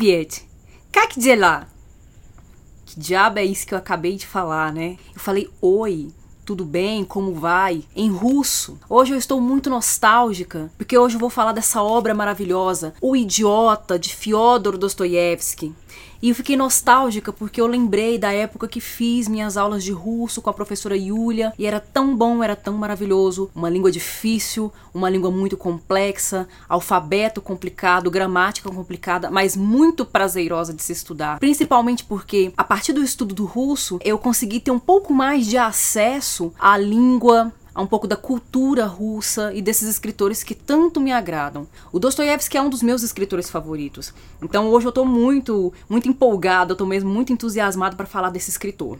Juliette, cá que é lá? Que diabo é isso que eu acabei de falar, né? Eu falei oi, tudo bem, como vai, em russo. Hoje eu estou muito nostálgica, porque hoje eu vou falar dessa obra maravilhosa, O Idiota, de Fyodor Dostoiévski. E eu fiquei nostálgica porque eu lembrei da época que fiz minhas aulas de russo com a professora Yulia e era tão bom, era tão maravilhoso. Uma língua difícil, uma língua muito complexa, alfabeto complicado, gramática complicada, mas muito prazerosa de se estudar. Principalmente porque, a partir do estudo do russo, eu consegui ter um pouco mais de acesso à língua a um pouco da cultura russa e desses escritores que tanto me agradam. O Dostoiévski é um dos meus escritores favoritos. Então hoje eu estou muito, muito empolgado, eu tô mesmo muito entusiasmado para falar desse escritor.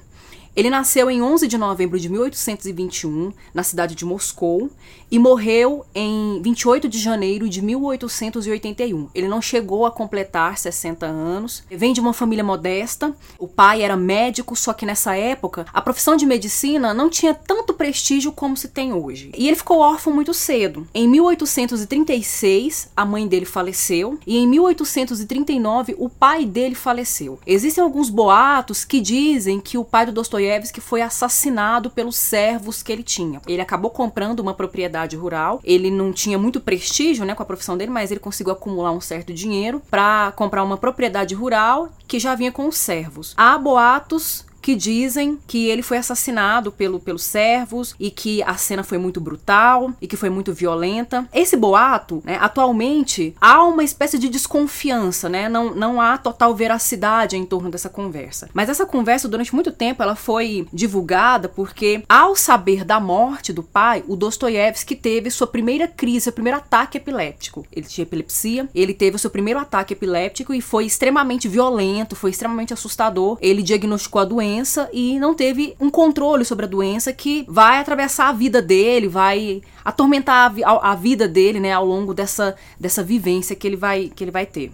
Ele nasceu em 11 de novembro de 1821, na cidade de Moscou, e morreu em 28 de janeiro de 1881. Ele não chegou a completar 60 anos. Vem de uma família modesta. O pai era médico, só que nessa época a profissão de medicina não tinha tanto prestígio como se tem hoje. E ele ficou órfão muito cedo. Em 1836, a mãe dele faleceu, e em 1839 o pai dele faleceu. Existem alguns boatos que dizem que o pai do Dostoiévski Dostoiévski foi assassinado pelos servos que ele tinha. Ele acabou comprando uma propriedade rural. Ele não tinha muito prestígio, né, com a profissão dele, mas ele conseguiu acumular um certo dinheiro para comprar uma propriedade rural que já vinha com os servos. Há boatos que dizem que ele foi assassinado pelo, pelos servos e que a cena foi muito brutal e que foi muito violenta. Esse boato, né, atualmente, há uma espécie de desconfiança, né? Não, não há total veracidade em torno dessa conversa. Mas essa conversa, durante muito tempo, ela foi divulgada porque, ao saber da morte do pai, o Dostoiévski teve sua primeira crise, seu primeiro ataque epiléptico. Ele tinha epilepsia, ele teve o seu primeiro ataque epiléptico e foi extremamente violento, foi extremamente assustador. Ele diagnosticou a doença doença e não teve um controle sobre a doença que vai atravessar a vida dele, vai atormentar a, a vida dele, né, ao longo dessa, dessa vivência que ele vai, que ele vai ter.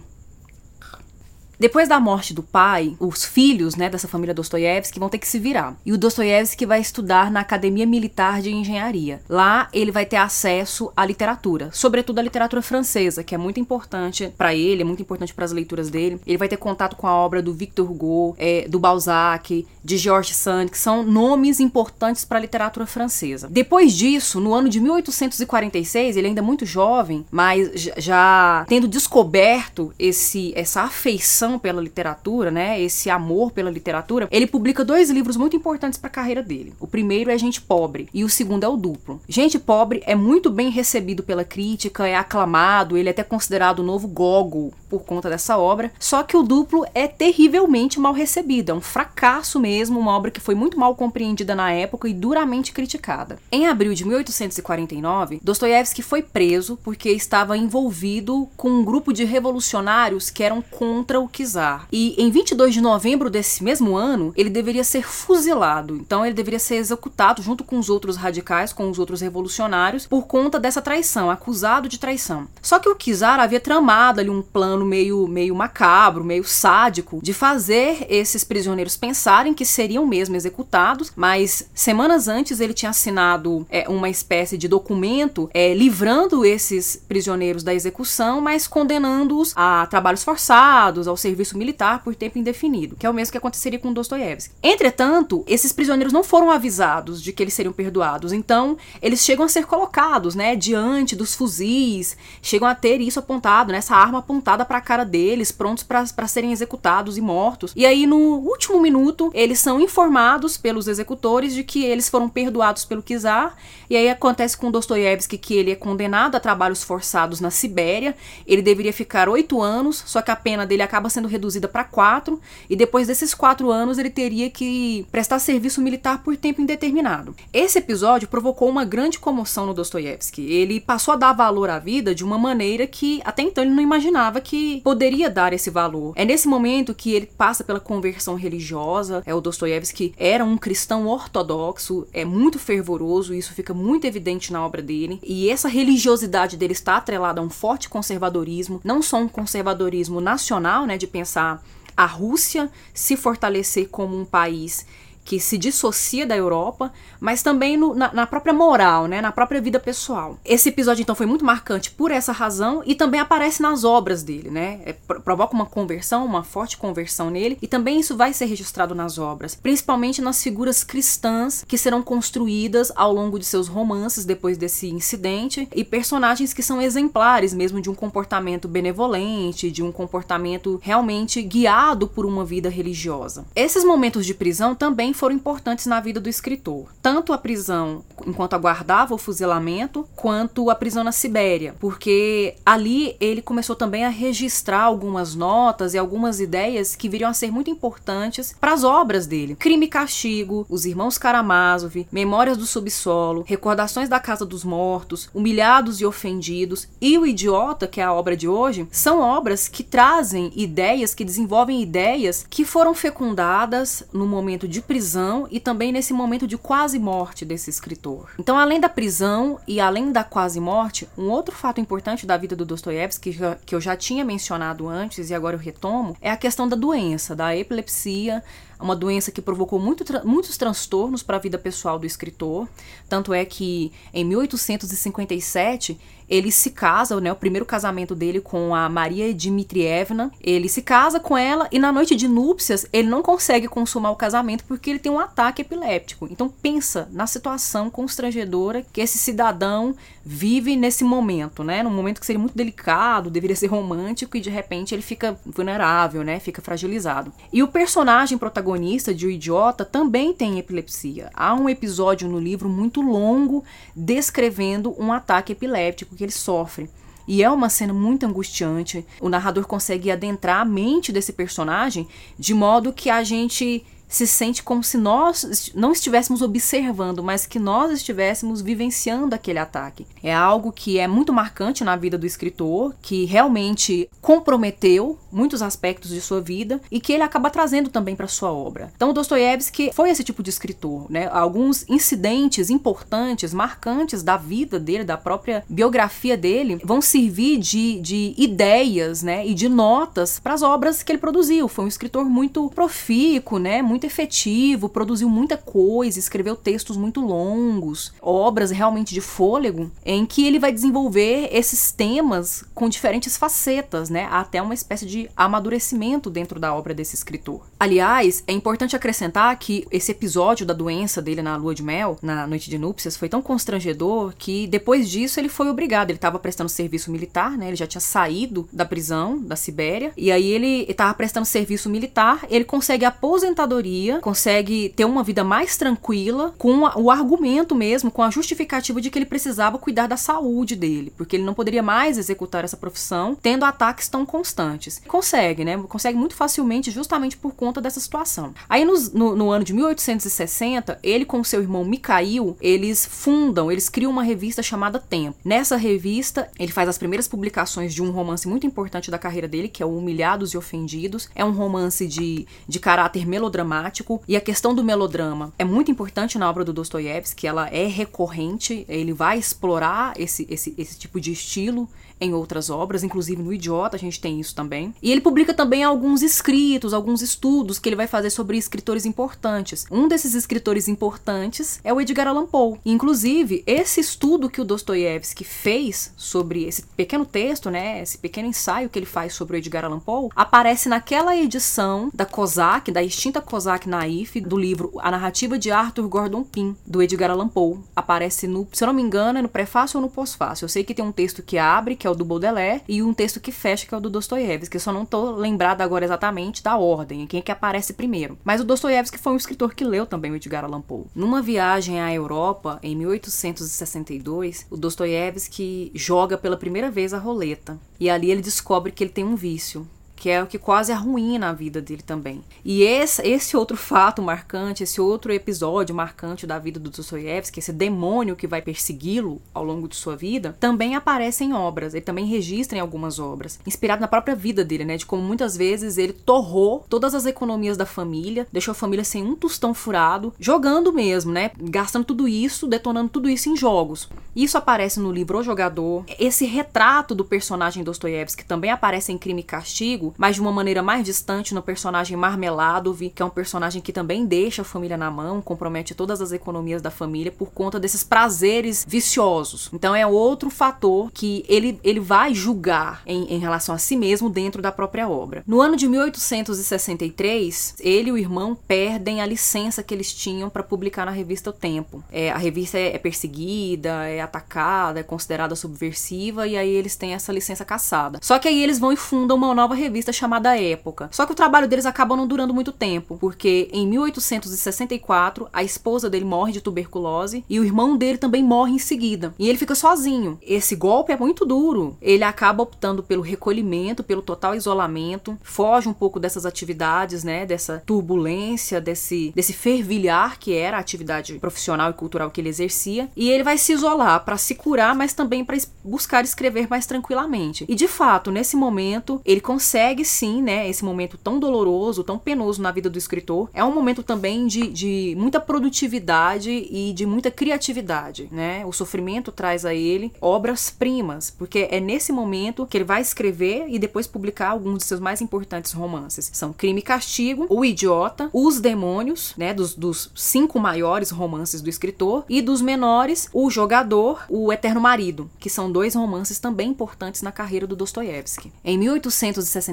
Depois da morte do pai, os filhos né, dessa família Dostoiévski vão ter que se virar. E o Dostoiévski vai estudar na Academia Militar de Engenharia. Lá ele vai ter acesso à literatura, sobretudo à literatura francesa, que é muito importante para ele, é muito importante para as leituras dele. Ele vai ter contato com a obra do Victor Hugo, é, do Balzac, de Georges Sand, que são nomes importantes para a literatura francesa. Depois disso, no ano de 1846, ele ainda muito jovem, mas já tendo descoberto esse essa afeição pela literatura, né, esse amor pela literatura, ele publica dois livros muito importantes para a carreira dele. O primeiro é Gente Pobre e o segundo é o Duplo. Gente Pobre é muito bem recebido pela crítica, é aclamado, ele é até considerado o novo Gogol por conta dessa obra. Só que o Duplo é terrivelmente mal recebido, é um fracasso mesmo, uma obra que foi muito mal compreendida na época e duramente criticada. Em abril de 1849, Dostoiévski foi preso porque estava envolvido com um grupo de revolucionários que eram contra o Kizar. E em 22 de novembro desse mesmo ano, ele deveria ser fuzilado. Então ele deveria ser executado junto com os outros radicais, com os outros revolucionários, por conta dessa traição, acusado de traição. Só que o Kizar havia tramado ali um plano meio, meio macabro, meio sádico, de fazer esses prisioneiros pensarem que seriam mesmo executados, mas semanas antes ele tinha assinado é, uma espécie de documento é, livrando esses prisioneiros da execução, mas condenando-os a trabalhos forçados, ao serviço militar por tempo indefinido, que é o mesmo que aconteceria com Dostoiévski. Entretanto, esses prisioneiros não foram avisados de que eles seriam perdoados, então eles chegam a ser colocados, né, diante dos fuzis, chegam a ter isso apontado, né, essa arma apontada para a cara deles, prontos para serem executados e mortos. E aí no último minuto, eles são informados pelos executores de que eles foram perdoados pelo czar, e aí acontece com Dostoiévski que ele é condenado a trabalhos forçados na Sibéria, ele deveria ficar oito anos, só que a pena dele acaba sendo reduzida para quatro, e depois desses quatro anos ele teria que prestar serviço militar por tempo indeterminado. Esse episódio provocou uma grande comoção no Dostoiévski. Ele passou a dar valor à vida de uma maneira que até então ele não imaginava que poderia dar esse valor. É nesse momento que ele passa pela conversão religiosa. É o Dostoiévski era um cristão ortodoxo, é muito fervoroso, isso fica muito evidente na obra dele. E essa religiosidade dele está atrelada a um forte conservadorismo, não só um conservadorismo nacional, né, de pensar a Rússia se fortalecer como um país que se dissocia da Europa, mas também no, na, na, própria moral, né, na própria vida pessoal. Esse episódio então foi muito marcante por essa razão e também aparece nas obras dele, né? É, provoca uma conversão, uma forte conversão nele e também isso vai ser registrado nas obras, principalmente nas figuras cristãs que serão construídas ao longo de seus romances depois desse incidente e personagens que são exemplares mesmo de um comportamento benevolente, de um comportamento realmente guiado por uma vida religiosa. Esses momentos de prisão também foram importantes na vida do escritor, tanto a prisão enquanto aguardava o fuzilamento, quanto a prisão na Sibéria, porque ali ele começou também a registrar algumas notas e algumas ideias que viriam a ser muito importantes para as obras dele. Crime e Castigo, Os Irmãos Karamazov, Memórias do Subsolo, Recordações da Casa dos Mortos, Humilhados e Ofendidos e O Idiota, que é a obra de hoje, são obras que trazem ideias, que desenvolvem ideias que foram fecundadas no momento de prisão e também nesse momento de quase morte desse escritor. Então, além da prisão e além da quase morte, um outro fato importante da vida do Dostoiévski, que eu já tinha mencionado antes e agora eu retomo, é a questão da doença, da epilepsia, uma doença que provocou muito, muitos transtornos para a vida pessoal do escritor. Tanto é que em 1857 ele se casa, né, o primeiro casamento dele com a Maria Dmitrievna. Ele se casa com ela e na noite de núpcias ele não consegue consumar o casamento porque ele tem um ataque epiléptico. Então pensa na situação constrangedora que esse cidadão vive nesse momento, né? Num momento que seria muito delicado, deveria ser romântico e de repente ele fica vulnerável, né? Fica fragilizado. E o personagem protagonista de O Idiota também tem epilepsia. Há um episódio no livro muito longo descrevendo um ataque epiléptico que ele sofre. E é uma cena muito angustiante. O narrador consegue adentrar a mente desse personagem de modo que a gente se sente como se nós não estivéssemos observando, mas que nós estivéssemos vivenciando aquele ataque. É algo que é muito marcante na vida do escritor, que realmente comprometeu muitos aspectos de sua vida e que ele acaba trazendo também para sua obra. Então, Dostoiévski foi esse tipo de escritor, né? Alguns incidentes importantes, marcantes da vida dele, da própria biografia dele, vão servir de, de ideias, né? E de notas para as obras que ele produziu. Foi um escritor muito profícuo, né? Muito efetivo, produziu muita coisa, escreveu textos muito longos, obras realmente de fôlego, em que ele vai desenvolver esses temas com diferentes facetas, né? Até uma espécie de amadurecimento dentro da obra desse escritor. Aliás, é importante acrescentar que esse episódio da doença dele na lua de mel, na noite de núpcias, foi tão constrangedor que depois disso ele foi obrigado. Ele estava prestando serviço militar, né? Ele já tinha saído da prisão da Sibéria e aí ele estava prestando serviço militar. Ele consegue aposentadoria consegue ter uma vida mais tranquila com o argumento mesmo, com a justificativa de que ele precisava cuidar da saúde dele, porque ele não poderia mais executar essa profissão tendo ataques tão constantes. Consegue, né? Consegue muito facilmente justamente por conta dessa situação. Aí no, no, no ano de 1860, ele com seu irmão Mikhail, eles fundam, eles criam uma revista chamada Tempo. Nessa revista, ele faz as primeiras publicações de um romance muito importante da carreira dele, que é o Humilhados e Ofendidos. É um romance de, de caráter melodramático dramático e a questão do melodrama é muito importante na obra do Dostoiévski, ela é recorrente, ele vai explorar esse, esse, esse tipo de estilo em outras obras, inclusive no Idiota a gente tem isso também. E ele publica também alguns escritos, alguns estudos que ele vai fazer sobre escritores importantes. Um desses escritores importantes é o Edgar Allan Poe. Inclusive, esse estudo que o Dostoiévski fez sobre esse pequeno texto, né, esse pequeno ensaio que ele faz sobre o Edgar Allan Poe, aparece naquela edição da Kozak, da extinta Kozak Naif, do livro A Narrativa de Arthur Gordon Pym, do Edgar Allan Poe. Aparece no, se eu não me engano, é no prefácio ou no pós-fácio. Eu sei que tem um texto que abre, que é o do Baudelaire, e um texto que fecha, que é o do Dostoiévski. Eu só não tô lembrada agora exatamente da ordem, quem é que aparece primeiro. Mas o Dostoiévski foi um escritor que leu também o Edgar Allan Poe. Numa viagem à Europa, em 1862, o Dostoiévski joga pela primeira vez a roleta. E ali ele descobre que ele tem um vício, que é o que quase arruína a vida dele também. E esse, esse outro fato marcante, esse outro episódio marcante da vida do Dostoiévski, esse demônio que vai persegui-lo ao longo de sua vida, também aparece em obras, ele também registra em algumas obras, inspirado na própria vida dele, né, de como muitas vezes ele torrou todas as economias da família, deixou a família sem um tostão furado, jogando mesmo, né, gastando tudo isso, detonando tudo isso em jogos. Isso aparece no livro O Jogador. Esse retrato do personagem Dostoiévski também aparece em Crime e Castigo, amigo, mas de uma maneira mais distante no personagem Marmeladov, que é um personagem que também deixa a família na mão, compromete todas as economias da família por conta desses prazeres viciosos. Então é outro fator que ele, ele vai julgar em, em relação a si mesmo dentro da própria obra. No ano de 1863, ele e o irmão perdem a licença que eles tinham para publicar na revista O Tempo. É, a revista é, é perseguida, é atacada, é considerada subversiva e aí eles têm essa licença caçada. Só que aí eles vão e fundam uma nova revista chamada Época. Só que o trabalho deles acaba não durando muito tempo, porque em 1864 a esposa dele morre de tuberculose e o irmão dele também morre em seguida. E ele fica sozinho. Esse golpe é muito duro. Ele acaba optando pelo recolhimento, pelo total isolamento, foge um pouco dessas atividades, né, dessa turbulência, desse desse fervilhar que era a atividade profissional e cultural que ele exercia, e ele vai se isolar para se curar, mas também para buscar escrever mais tranquilamente. E de fato, nesse momento, ele consegue sim, né, esse momento tão doloroso, tão penoso na vida do escritor, é um momento também de, de muita produtividade e de muita criatividade, né? O sofrimento traz a ele obras-primas, porque é nesse momento que ele vai escrever e depois publicar alguns de seus mais importantes romances. São Crime e Castigo, O Idiota, Os Demônios, né, dos, dos cinco maiores romances do escritor, e dos menores, O Jogador, O Eterno Marido, que são dois romances também importantes na carreira do Dostoiévski. Em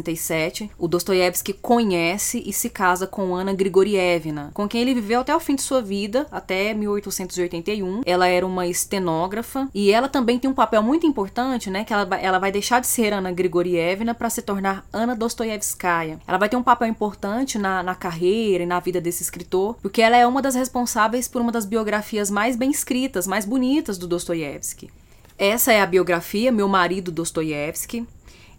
1867, o Dostoiévski conhece e se casa com Ana Grigorievna, com quem ele viveu até o fim de sua vida, até 1881. Ela era uma estenógrafa e ela também tem um papel muito importante, né, que ela, ela vai deixar de ser Ana Grigorievna para se tornar Ana Dostoiévskaya. Ela vai ter um papel importante na, na carreira e na vida desse escritor, porque ela é uma das responsáveis por uma das biografias mais bem escritas, mais bonitas do Dostoiévski. Essa é a biografia Meu Marido Dostoiévski.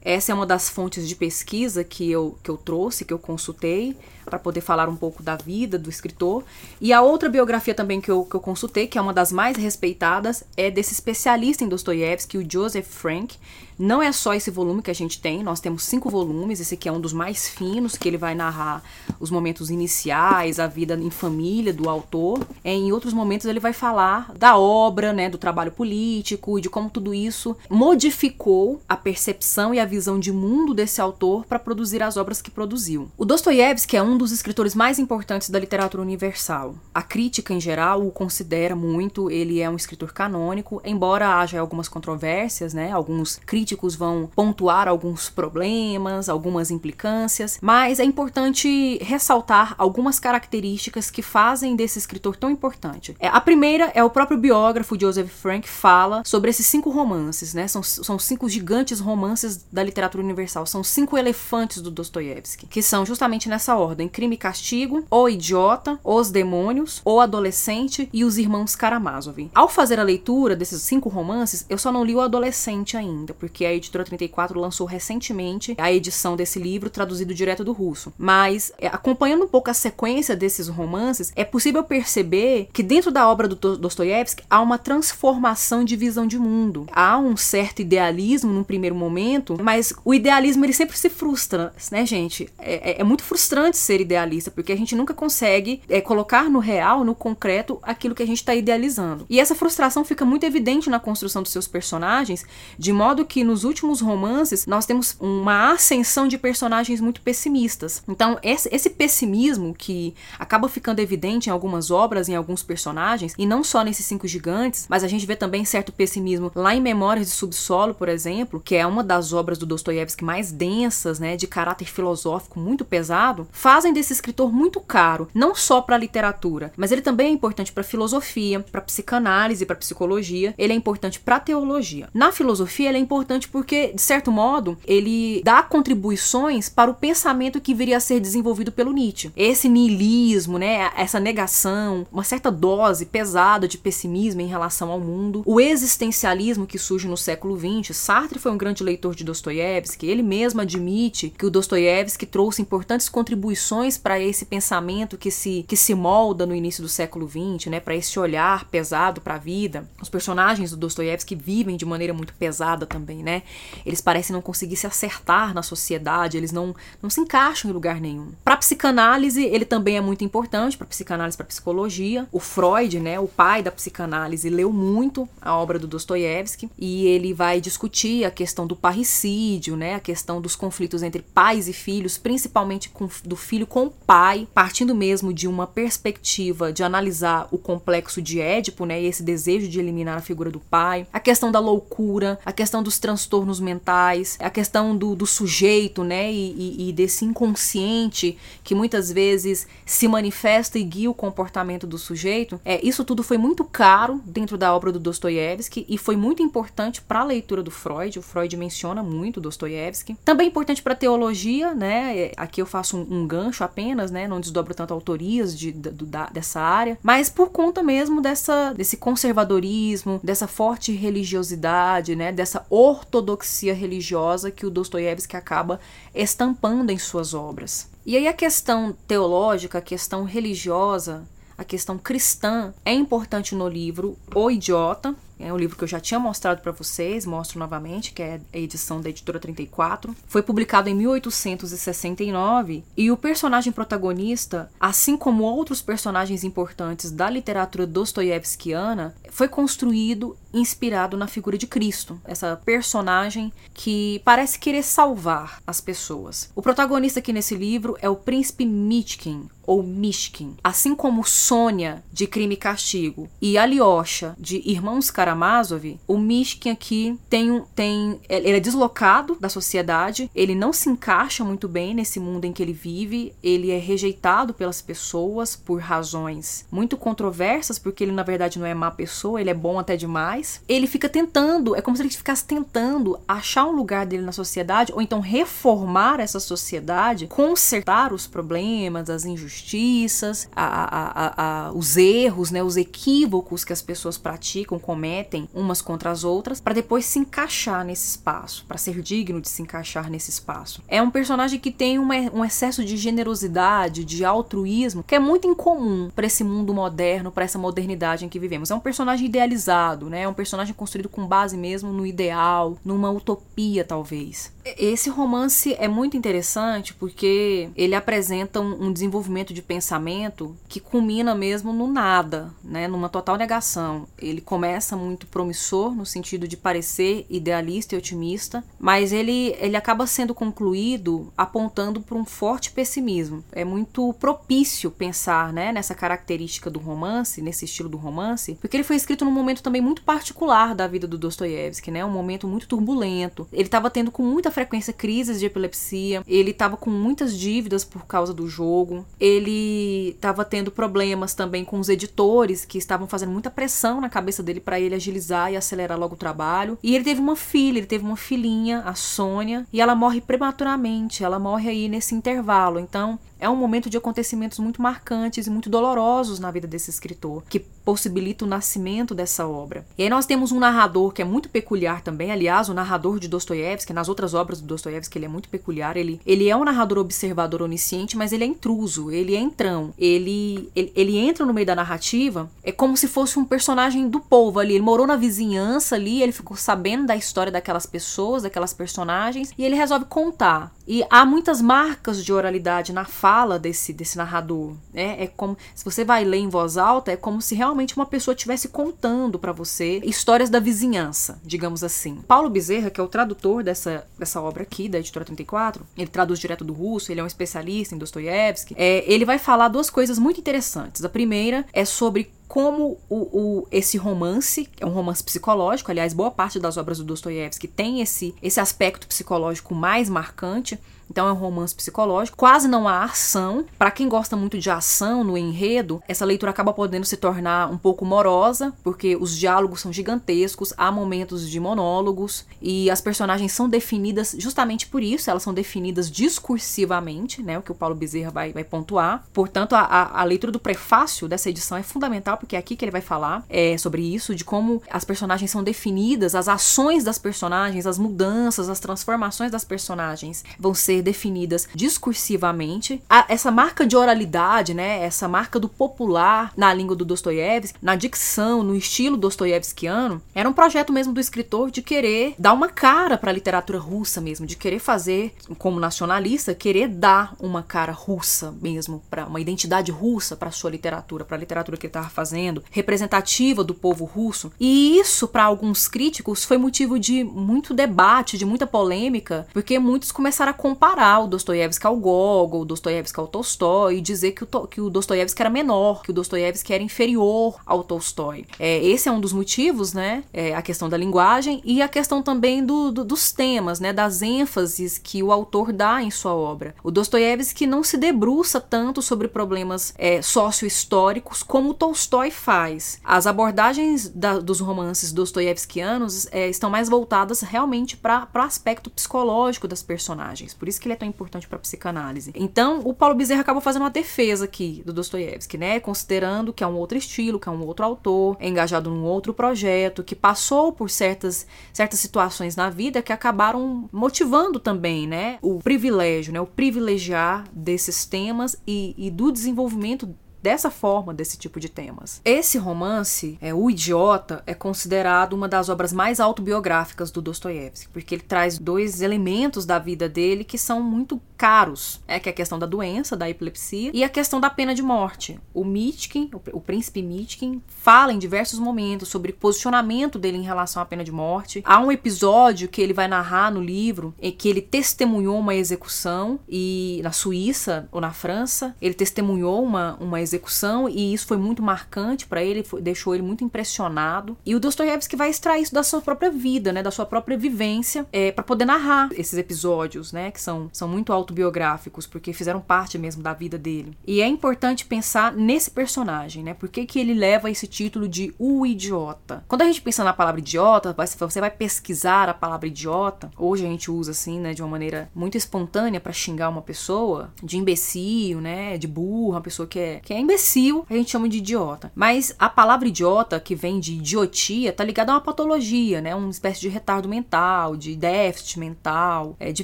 Essa é uma das fontes de pesquisa que eu, que eu trouxe, que eu consultei, para poder falar um pouco da vida do escritor. E a outra biografia também que eu, que eu consultei, que é uma das mais respeitadas, é desse especialista em Dostoiévski, o Joseph Frank. Não é só esse volume que a gente tem, nós temos cinco volumes, esse aqui é um dos mais finos, que ele vai narrar os momentos iniciais, a vida em família do autor. Em outros momentos ele vai falar da obra, né, do trabalho político e de como tudo isso modificou a percepção e a visão de mundo desse autor para produzir as obras que produziu. O Dostoiévski é um dos escritores mais importantes da literatura universal. A crítica em geral o considera muito, ele é um escritor canônico, embora haja algumas controvérsias, né? Alguns críticos críticos vão pontuar alguns problemas, algumas implicâncias, mas é importante ressaltar algumas características que fazem desse escritor tão importante. É, a primeira é o próprio biógrafo Joseph Frank fala sobre esses cinco romances, né? São, são cinco gigantes romances da literatura universal, são cinco elefantes do Dostoiévski, que são justamente nessa ordem: Crime e Castigo, O Idiota, Os Demônios, O Adolescente e Os Irmãos Karamazov. Ao fazer a leitura desses cinco romances, eu só não li o Adolescente ainda, porque porque a editora 34 lançou recentemente a edição desse livro traduzido direto do russo. Mas é, acompanhando um pouco a sequência desses romances, é possível perceber que dentro da obra do Dostoiévski há uma transformação de visão de mundo. Há um certo idealismo num primeiro momento, mas o idealismo ele sempre se frustra, né, gente? É, é, é muito frustrante ser idealista, porque a gente nunca consegue é, colocar no real, no concreto, aquilo que a gente está idealizando. E essa frustração fica muito evidente na construção dos seus personagens, de modo que nos últimos romances nós temos uma ascensão de personagens muito pessimistas. Então, esse, pessimismo que acaba ficando evidente em algumas obras, em alguns personagens, e não só nesses cinco gigantes, mas a gente vê também certo pessimismo lá em Memórias de Subsolo, por exemplo, que é uma das obras do Dostoiévski mais densas, né, de caráter filosófico muito pesado, fazem desse escritor muito caro, não só para a literatura, mas ele também é importante para filosofia, para psicanálise, para psicologia, ele é importante para teologia. Na filosofia, ele é importante porque, de certo modo, ele dá contribuições para o pensamento que viria a ser desenvolvido pelo Nietzsche. Esse niilismo, né, essa negação, uma certa dose pesada de pessimismo em relação ao mundo, o existencialismo que surge no século XX. Sartre foi um grande leitor de Dostoiévski, ele mesmo admite que o Dostoiévski trouxe importantes contribuições para esse pensamento que se, que se molda no início do século XX, né, para esse olhar pesado para a vida. Os personagens do Dostoiévski vivem de maneira muito pesada também, né? Eles parecem não conseguir se acertar na sociedade, eles não, não se encaixam em lugar nenhum. Para psicanálise, ele também é muito importante, para psicanálise, para psicologia. O Freud, né, o pai da psicanálise, leu muito a obra do Dostoiévski e ele vai discutir a questão do parricídio, né, a questão dos conflitos entre pais e filhos, principalmente com, do filho com o pai, partindo mesmo de uma perspectiva de analisar o complexo de Édipo, né, e esse desejo de eliminar a figura do pai, a questão da loucura, a questão dos transtornos mentais, a questão do, do sujeito, né, e, e, e desse inconsciente que muitas vezes se manifesta e guia o comportamento do sujeito. É, isso tudo foi muito caro dentro da obra do Dostoiévski e foi muito importante para a leitura do Freud. O Freud menciona muito Dostoiévski. Também importante para teologia, né? É, aqui eu faço um, um, gancho apenas, né? Não desdobro tanto autorias de, de, de, dessa área, mas por conta mesmo dessa, desse conservadorismo, dessa forte religiosidade, né? Dessa ortodoxia religiosa que o Dostoiévski acaba estampando em suas obras. E aí a questão teológica, a questão religiosa, a questão cristã é importante no livro O Idiota, é um livro que eu já tinha mostrado para vocês, mostro novamente, que é a edição da editora 34. Foi publicado em 1869 e o personagem protagonista, assim como outros personagens importantes da literatura dostoiévskiana, foi construído inspirado na figura de Cristo, essa personagem que parece querer salvar as pessoas. O protagonista aqui nesse livro é o príncipe Mitkin, ou Mishkin. Assim como Sônia, de Crime e Castigo, e Alyosha, de Irmãos Karamazov, o Mishkin aqui tem um. Tem, ele é deslocado da sociedade, ele não se encaixa muito bem nesse mundo em que ele vive, ele é rejeitado pelas pessoas por razões muito controversas, porque ele na verdade não é má pessoa, ele é bom até demais. Ele fica tentando, é como se ele ficasse tentando achar um lugar dele na sociedade, ou então reformar essa sociedade, consertar os problemas, as injustiças, a, a, a, os erros, né, os equívocos que as pessoas praticam, cometem umas contra as outras, para depois se encaixar nesse espaço, para ser digno de se encaixar nesse espaço. É um personagem que tem uma, um excesso de generosidade, de altruísmo, que é muito incomum para esse mundo moderno, para essa modernidade em que vivemos. É um personagem idealizado, né? É um personagem construído com base mesmo no ideal, numa utopia talvez. Esse romance é muito interessante porque ele apresenta um, um desenvolvimento de pensamento que culmina mesmo no nada, né? Numa total negação. Ele começa muito promissor no sentido de parecer idealista e otimista, mas ele, ele acaba sendo concluído apontando para um forte pessimismo. É muito propício pensar, né, nessa característica do romance, nesse estilo do romance, porque ele foi escrito num momento também muito particular da vida do Dostoiévski, né? Um momento muito turbulento. Ele estava tendo com muita frequência crises de epilepsia, ele estava com muitas dívidas por causa do jogo, ele estava tendo problemas também com os editores que estavam fazendo muita pressão na cabeça dele para ele agilizar e acelerar logo o trabalho. E ele teve uma filha, ele teve uma filhinha, a Sônia, e ela morre prematuramente, ela morre aí nesse intervalo. Então, é um momento de acontecimentos muito marcantes e muito dolorosos na vida desse escritor, que possibilita o nascimento dessa obra. E aí nós temos um narrador que é muito peculiar também, aliás, o narrador de Dostoiévski, nas outras obras do Dostoiévski ele é muito peculiar, ele, ele é um narrador observador onisciente, mas ele é intruso, ele é entrão, ele, ele, ele entra no meio da narrativa, é como se fosse um personagem do povo ali, ele morou na vizinhança ali, ele ficou sabendo da história daquelas pessoas, daquelas personagens, e ele resolve contar. E há muitas marcas de oralidade na fala desse, desse narrador. Né? É como se você vai ler em voz alta, é como se realmente uma pessoa estivesse contando para você histórias da vizinhança, digamos assim. Paulo Bezerra, que é o tradutor dessa, dessa obra aqui, da editora 34, ele traduz direto do russo, ele é um especialista em Dostoiévski. É, ele vai falar duas coisas muito interessantes. A primeira é sobre como o, o, esse romance, é um romance psicológico, aliás, boa parte das obras do Dostoiévski tem esse, esse aspecto psicológico mais marcante, então é um romance psicológico. Quase não há ação. Para quem gosta muito de ação no enredo, essa leitura acaba podendo se tornar um pouco morosa, porque os diálogos são gigantescos, há momentos de monólogos e as personagens são definidas justamente por isso, elas são definidas discursivamente, né, o que o Paulo Bezerra vai, vai pontuar. Portanto, a, a, a leitura do prefácio dessa edição é fundamental, porque é aqui que ele vai falar é, sobre isso, de como as personagens são definidas, as ações das personagens, as mudanças, as transformações das personagens vão ser ser definidas discursivamente. A, essa marca de oralidade, né, essa marca do popular na língua do Dostoiévski, na dicção, no estilo dostoiévskiano, era um projeto mesmo do escritor de querer dar uma cara para a literatura russa mesmo, de querer fazer, como nacionalista, querer dar uma cara russa mesmo, para uma identidade russa para sua literatura, para a literatura que ele estava fazendo, representativa do povo russo. E isso, para alguns críticos, foi motivo de muito debate, de muita polêmica, porque muitos começaram a comparar o Dostoiévski ao Gogol, o Dostoiévski ao Tolstói, e dizer que o, que o Dostoiévski era menor, que o Dostoiévski era inferior ao Tolstói. É, esse é um dos motivos, né? É, a questão da linguagem e a questão também do, do, dos temas, né? Das ênfases que o autor dá em sua obra. O Dostoiévski não se debruça tanto sobre problemas é, sócio-históricos como o Tolstói faz. As abordagens da, dos romances dostoiévskianos é, estão mais voltadas realmente para o aspecto psicológico das personagens. Por isso que ele é tão importante para a psicanálise. Então, o Paulo Bezerra acabou fazendo uma defesa aqui do Dostoiévski, né? Considerando que é um outro estilo, que é um outro autor, é engajado num outro projeto, que passou por certas, certas situações na vida que acabaram motivando também, né? O privilégio, né? O privilegiar desses temas e, e do desenvolvimento dessa forma desse tipo de temas. Esse romance, é O Idiota, é considerado uma das obras mais autobiográficas do Dostoiévski, porque ele traz dois elementos da vida dele que são muito caros, é que é a questão da doença, da epilepsia e a questão da pena de morte. O Mitkin, o príncipe Mitkin, fala em diversos momentos sobre o posicionamento dele em relação à pena de morte. Há um episódio que ele vai narrar no livro em que ele testemunhou uma execução e na Suíça ou na França, ele testemunhou uma, uma execução execução e isso foi muito marcante para ele, foi, deixou ele muito impressionado. E o Dostoiévski vai extrair isso da sua própria vida, né, da sua própria vivência, é, para poder narrar esses episódios, né, que são, são muito autobiográficos, porque fizeram parte mesmo da vida dele. E é importante pensar nesse personagem, né, por que, que ele leva esse título de o idiota. Quando a gente pensa na palavra idiota, você vai pesquisar a palavra idiota, hoje a gente usa assim, né, de uma maneira muito espontânea para xingar uma pessoa, de imbecil, né, de burro, uma pessoa que é, que é imbecil, a gente chama de idiota. Mas a palavra idiota, que vem de idiotia, tá ligada a uma patologia, né? Uma espécie de retardo mental, de déficit mental, é, de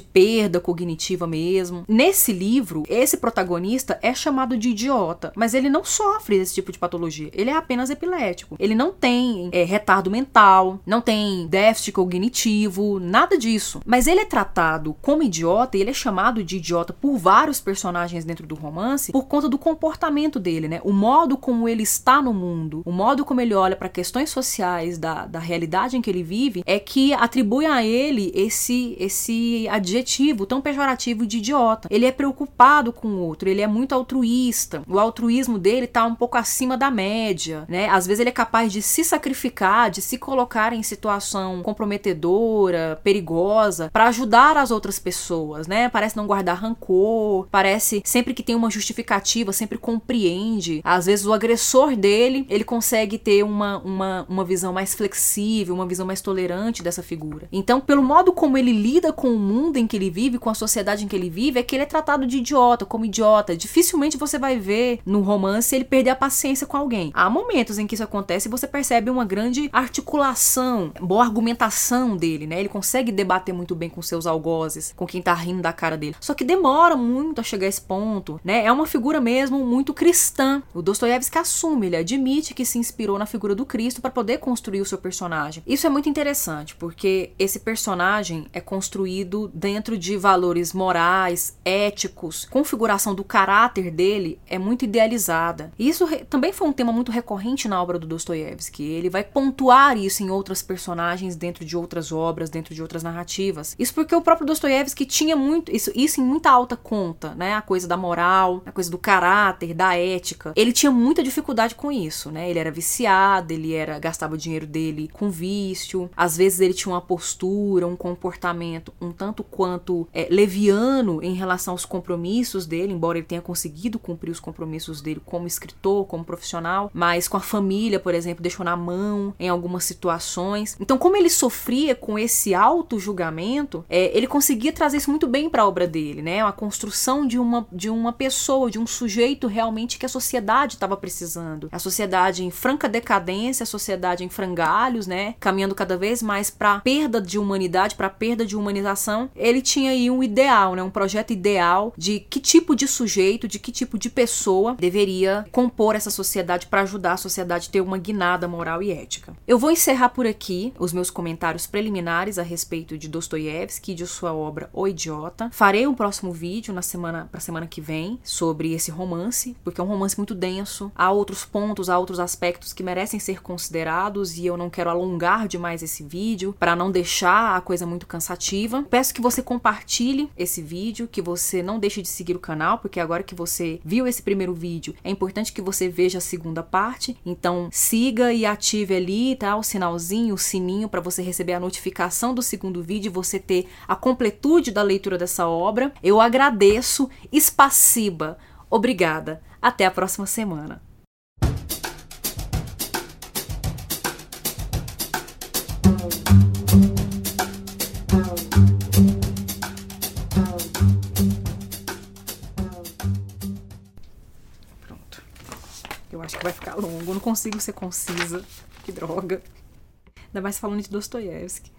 perda cognitiva mesmo. Nesse livro, esse protagonista é chamado de idiota, mas ele não sofre desse tipo de patologia. Ele é apenas epilético. Ele não tem é, retardo mental, não tem déficit cognitivo, nada disso. Mas ele é tratado como idiota e ele é chamado de idiota por vários personagens dentro do romance por conta do comportamento dele né? O modo como ele está no mundo, o modo como ele olha para questões sociais da, da realidade em que ele vive, é que atribui a ele esse, esse adjetivo tão pejorativo de idiota. Ele é preocupado com o outro, ele é muito altruísta. O altruísmo dele tá um pouco acima da média, né? Às vezes ele é capaz de se sacrificar, de se colocar em situação comprometedora, perigosa, para ajudar as outras pessoas, né? Parece não guardar rancor, parece sempre que tem uma justificativa, sempre compreende entende. Às vezes o agressor dele, ele consegue ter uma, uma, uma visão mais flexível, uma visão mais tolerante dessa figura. Então, pelo modo como ele lida com o mundo em que ele vive, com a sociedade em que ele vive, é que ele é tratado de idiota, como idiota. Dificilmente você vai ver no romance ele perder a paciência com alguém. Há momentos em que isso acontece e você percebe uma grande articulação, boa argumentação dele, né? Ele consegue debater muito bem com seus algozes, com quem tá rindo da cara dele. Só que demora muito a chegar a esse ponto, né? É uma figura mesmo muito cristã cristã. O Dostoiévski assume, ele admite que se inspirou na figura do Cristo para poder construir o seu personagem. Isso é muito interessante, porque esse personagem é construído dentro de valores morais, éticos, configuração do caráter dele é muito idealizada. Isso também foi um tema muito recorrente na obra do Dostoiévski. Ele vai pontuar isso em outras personagens dentro de outras obras, dentro de outras narrativas. Isso porque o próprio Dostoiévski tinha muito isso, isso em muita alta conta, né? A coisa da moral, a coisa do caráter, da ética estética. Ele tinha muita dificuldade com isso, né? Ele era viciado, ele era gastava o dinheiro dele com vício. Às vezes ele tinha uma postura, um comportamento um tanto quanto é, leviano em relação aos compromissos dele, embora ele tenha conseguido cumprir os compromissos dele como escritor, como profissional, mas com a família, por exemplo, deixou na mão em algumas situações. Então, como ele sofria com esse auto julgamento, é, ele conseguia trazer isso muito bem para a obra dele, né? A construção de uma de uma pessoa, de um sujeito realmente que a sociedade estava precisando. A sociedade em franca decadência, a sociedade em frangalhos, né? Caminhando cada vez mais para perda de humanidade, para perda de humanização. Ele tinha aí um ideal, né? Um projeto ideal de que tipo de sujeito, de que tipo de pessoa deveria compor essa sociedade para ajudar a sociedade a ter uma guinada moral e ética. Eu vou encerrar por aqui os meus comentários preliminares a respeito de Dostoiévski e de sua obra O Idiota. Farei um próximo vídeo na semana para semana que vem sobre esse romance, porque é um romance muito denso. Há outros pontos, há outros aspectos que merecem ser considerados e eu não quero alongar demais esse vídeo para não deixar a coisa muito cansativa. Peço que você compartilhe esse vídeo, que você não deixe de seguir o canal, porque agora que você viu esse primeiro vídeo, é importante que você veja a segunda parte. Então, siga e ative ali, tá? O sinalzinho, o sininho para você receber a notificação do segundo vídeo e você ter a completude da leitura dessa obra. Eu agradeço. Espaciba. Obrigada. Até a próxima semana. Pronto. Eu acho que vai ficar longo. Não consigo ser concisa. Que droga. Ainda mais falando de Dostoiévski.